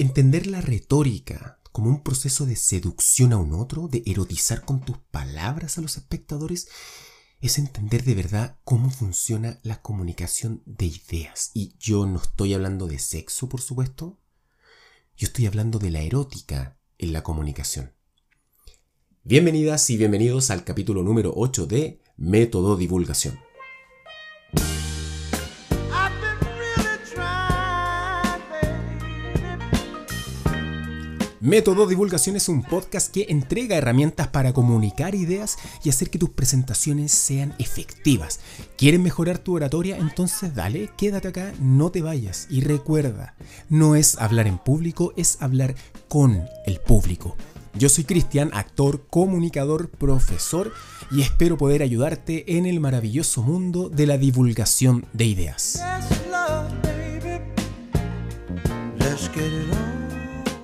Entender la retórica como un proceso de seducción a un otro, de erotizar con tus palabras a los espectadores, es entender de verdad cómo funciona la comunicación de ideas. Y yo no estoy hablando de sexo, por supuesto. Yo estoy hablando de la erótica en la comunicación. Bienvenidas y bienvenidos al capítulo número 8 de Método Divulgación. Método Divulgación es un podcast que entrega herramientas para comunicar ideas y hacer que tus presentaciones sean efectivas. ¿Quieres mejorar tu oratoria? Entonces dale, quédate acá, no te vayas. Y recuerda, no es hablar en público, es hablar con el público. Yo soy Cristian, actor, comunicador, profesor y espero poder ayudarte en el maravilloso mundo de la divulgación de ideas.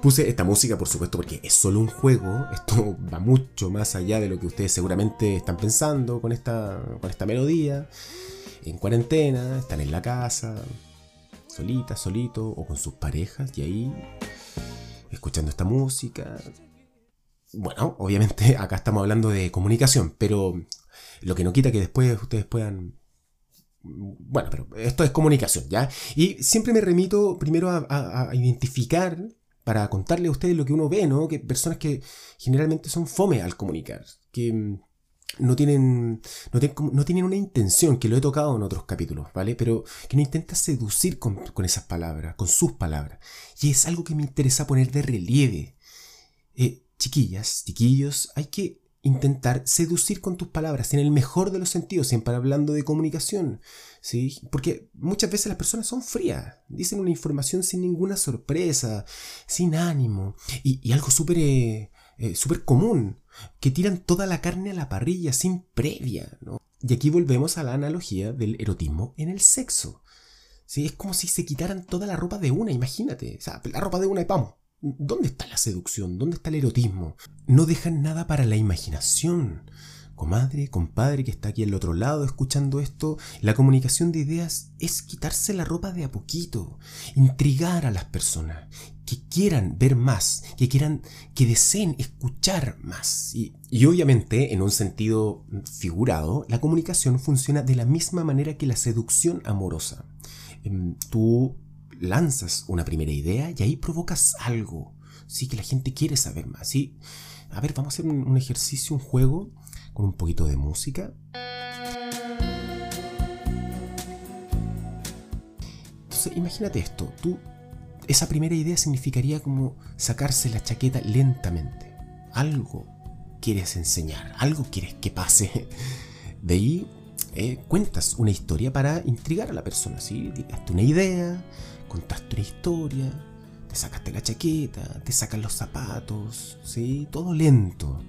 Puse esta música, por supuesto, porque es solo un juego. Esto va mucho más allá de lo que ustedes seguramente están pensando con esta, con esta melodía. En cuarentena, están en la casa, solita, solito, o con sus parejas, y ahí, escuchando esta música. Bueno, obviamente acá estamos hablando de comunicación, pero lo que no quita que después ustedes puedan bueno, pero esto es comunicación, ¿ya? Y siempre me remito primero a identificar para contarle a ustedes lo que uno ve, ¿no? Que personas que generalmente son fome al comunicar, que mm, no tienen, no, tienen una intención, que lo he tocado en otros capítulos, ¿vale? Pero que no intenta seducir con, esas palabras, con sus palabras. Y es algo que me interesa poner de relieve. Eh, chiquillas, chiquillos, hay que intentar seducir con tus palabras, en el mejor de los sentidos, siempre hablando de comunicación, ¿sí? Porque muchas veces las personas son frías, dicen una información sin ninguna sorpresa, sin ánimo, y, algo súper eh, eh, común, que tiran toda la carne a la parrilla sin previa, ¿no? Y aquí volvemos a la analogía del erotismo en el sexo. ¿sí? Es como si se quitaran toda la ropa de una, imagínate, o sea, la ropa de una y vamos, ¿Dónde está la seducción? ¿Dónde está el erotismo? No dejan nada para la imaginación. Comadre, compadre que está aquí al otro lado escuchando esto, la comunicación de ideas es quitarse la ropa de a poquito, intrigar a las personas, que quieran ver más, que quieran, que deseen escuchar más. Y, y, obviamente, en un sentido figurado, la comunicación funciona de la misma manera que la seducción amorosa. Em, tú lanzas una primera idea y ahí provocas algo. Sí, que la gente quiere saber más. Sí. A ver, vamos a hacer un, ejercicio, un juego con un poquito de música. Entonces, imagínate esto. Tú, esa primera idea significaría como sacarse la chaqueta lentamente. Algo quieres enseñar, algo quieres que pase. De ahí eh, cuentas una historia para intrigar a la persona, ¿sí? Hazte una idea, contaste una historia, te sacaste la chaqueta, te sacan los zapatos, ¿sí? Todo lento.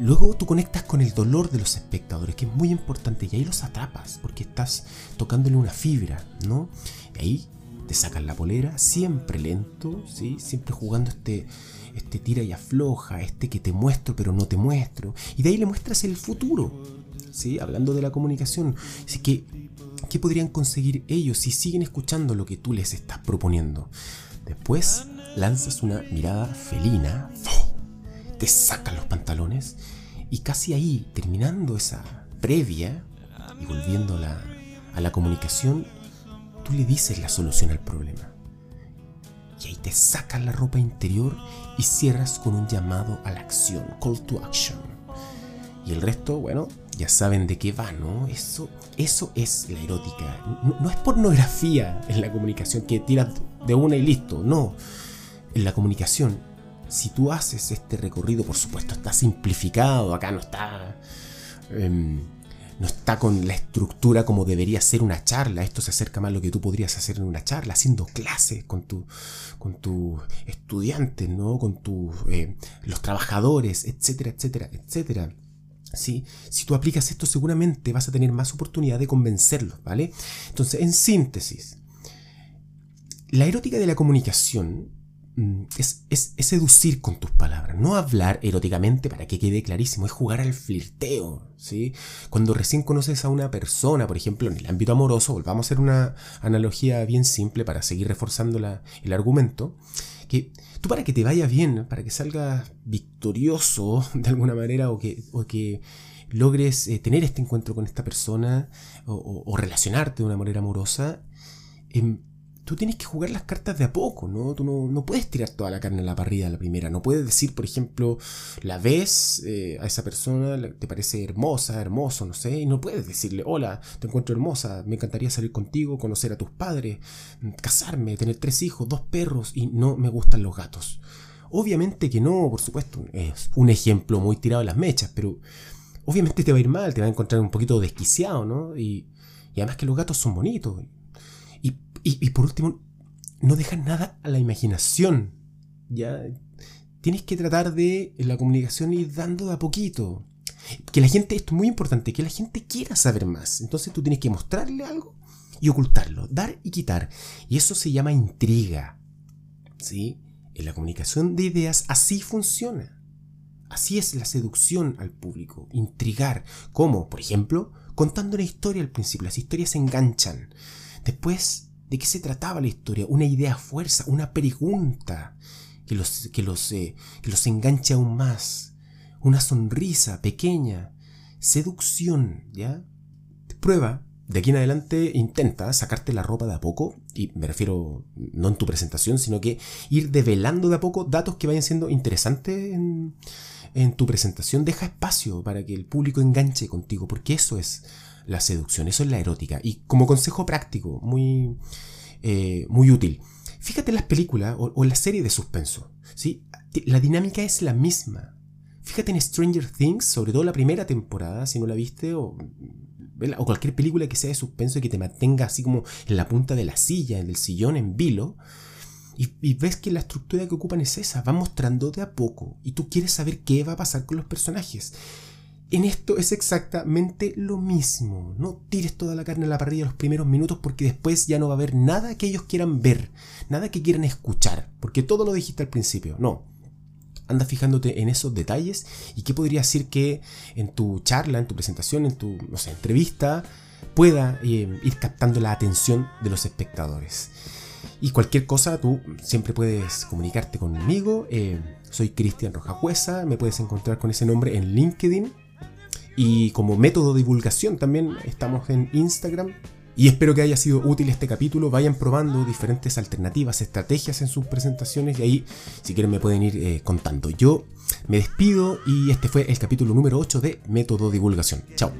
Luego tú conectas con el dolor de los espectadores, que es muy importante, y ahí los atrapas, porque estás tocándole una fibra, ¿no? Y ahí te sacan la polera, siempre lento, ¿sí? Siempre jugando este, este tira y afloja, este que te muestro pero no te muestro. Y de ahí le muestras el futuro, ¿sí? Hablando de la comunicación. Así que ¿Qué podrían conseguir ellos si siguen escuchando lo que tú les estás proponiendo? Después lanzas una mirada felina, te sacan los pantalones y casi ahí, terminando esa previa y volviendo a la, a la comunicación, tú le dices la solución al problema. Y ahí te sacas la ropa interior y cierras con un llamado a la acción, call to action. Y el resto, bueno, saben de qué va, ¿no? Eso, eso es la erótica. No, es pornografía en la comunicación que tiras de una y listo, no. En la comunicación, si tú haces este recorrido, por supuesto, está simplificado, acá no está... Em, no está con la estructura como debería ser una charla. Esto se acerca más a lo que tú podrías hacer en una charla, haciendo clases con tus con tu estudiantes, ¿no? Con tus eh, los trabajadores, etcétera, etcétera, etcétera. Si tú aplicas esto seguramente vas a tener más oportunidad de convencerlos, ¿vale? Entonces, en síntesis, la erótica de la comunicación mm, es, es, seducir con tus palabras, no hablar eróticamente para que quede clarísimo, es jugar al flirteo, ¿sí? Cuando recién conoces a una persona, por ejemplo, en el ámbito amoroso, volvamos a hacer una analogía bien simple para seguir reforzando el argumento, que tú para que te vaya bien, para que salgas victorioso de alguna manera o que, o que logres eh, tener este encuentro con esta persona o, relacionarte de una manera amorosa, em, tú tienes que jugar las cartas de a poco, ¿no? Tú no, puedes tirar toda la carne en la parrilla a la primera. No puedes decir, por ejemplo, la ves eh, a esa persona, te parece hermosa, hermoso, no sé, y no puedes decirle, hola, te encuentro hermosa, me encantaría salir contigo, conocer a tus padres, casarme, tener tres hijos, dos perros, y no me gustan los gatos. Obviamente que no, por supuesto, es un ejemplo muy tirado de las mechas, pero obviamente te va a ir mal, te va a encontrar un poquito desquiciado, ¿no? Y, y además que los gatos son bonitos. Y, por último, no dejas nada a la imaginación. ¿ya? Tienes que tratar de la comunicación ir dando de a poquito. Que la gente, esto es muy importante, que la gente quiera saber más. Entonces tú tienes que mostrarle algo y ocultarlo, dar y quitar. Y eso se llama intriga. ¿Sí? En la comunicación de ideas así funciona. Así es la seducción al público, intrigar. ¿Cómo? Por ejemplo, contando una historia al principio. Las historias se enganchan. Después ¿De qué se trataba la historia? Una idea fuerza, una pregunta que los, que los, eh, que los enganche aún más. Una sonrisa pequeña. Seducción, ¿ya? Prueba. De aquí en adelante intenta sacarte la ropa de a poco, y me refiero no en tu presentación, sino que ir develando de a poco datos que vayan siendo interesantes en, en tu presentación. Deja espacio para que el público enganche contigo, porque eso es la seducción, eso es la erótica. Y como consejo práctico, muy, eh, muy útil, fíjate en las películas o, en la serie de suspenso. ¿sí? La dinámica es la misma. Fíjate en Stranger Things, sobre todo la primera temporada, si no la viste, o, o cualquier película que sea de suspenso y que te mantenga así como en la punta de la silla, en el sillón, en vilo. Y, y, ves que la estructura que ocupan es esa, va mostrando de a poco. Y tú quieres saber qué va a pasar con los personajes. En esto es exactamente lo mismo. No tires toda la carne a la parrilla los primeros minutos porque después ya no va a haber nada que ellos quieran ver, nada que quieran escuchar, porque todo lo dijiste al principio. No. Anda fijándote en esos detalles y qué podría decir que en tu charla, en tu presentación, en tu entrevista, pueda eh, ir captando la atención de los espectadores. Y cualquier cosa, tú siempre puedes comunicarte conmigo. Eh, soy Cristian Rojajuesa, me puedes encontrar con ese nombre en LinkedIn y como método divulgación también estamos en Instagram. Y espero que haya sido útil este capítulo. Vayan probando diferentes alternativas, estrategias en sus presentaciones y ahí, si quieren, me pueden ir eh, contando. Yo me despido y este fue el capítulo número 8 de Método Divulgación. Chao.